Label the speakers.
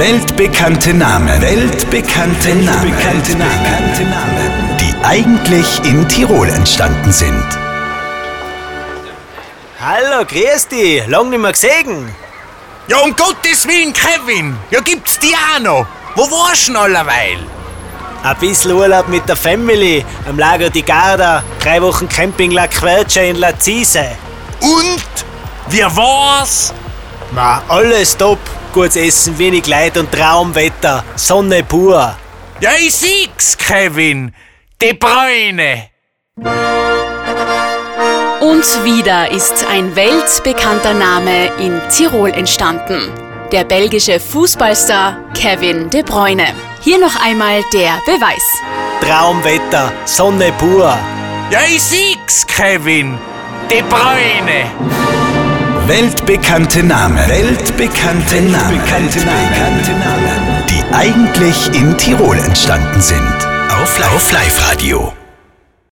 Speaker 1: Weltbekannte Namen. Weltbekannte Namen. Weltbekannte Namen. Die eigentlich in Tirol entstanden sind.
Speaker 2: Hallo, grüß dich. Lang nicht mehr gesehen.
Speaker 3: Ja, um Gottes Willen, Kevin! Ja, gibt's die auch noch? Wo warst du denn allerweil?
Speaker 2: Ein bisschen Urlaub mit der Family am Lago di Garda, drei Wochen Camping La Quercia in La Cise.
Speaker 3: Und? Wie war's?
Speaker 2: Ma, alles top. Gutes Essen, wenig Leid und Traumwetter. Sonne pur.
Speaker 3: Ja, ich sieh's, Kevin! De Bruyne!
Speaker 4: Und wieder ist ein weltbekannter Name in Tirol entstanden. Der belgische Fußballstar Kevin De Bruyne. Hier noch einmal der Beweis.
Speaker 2: Traumwetter, Sonne pur.
Speaker 3: Ja, ich sieh's, Kevin! De Bruyne!
Speaker 1: Weltbekannte Namen. Weltbekannte Namen. Weltbekannte Namen. Die eigentlich in Tirol entstanden sind. Auf Live-Radio.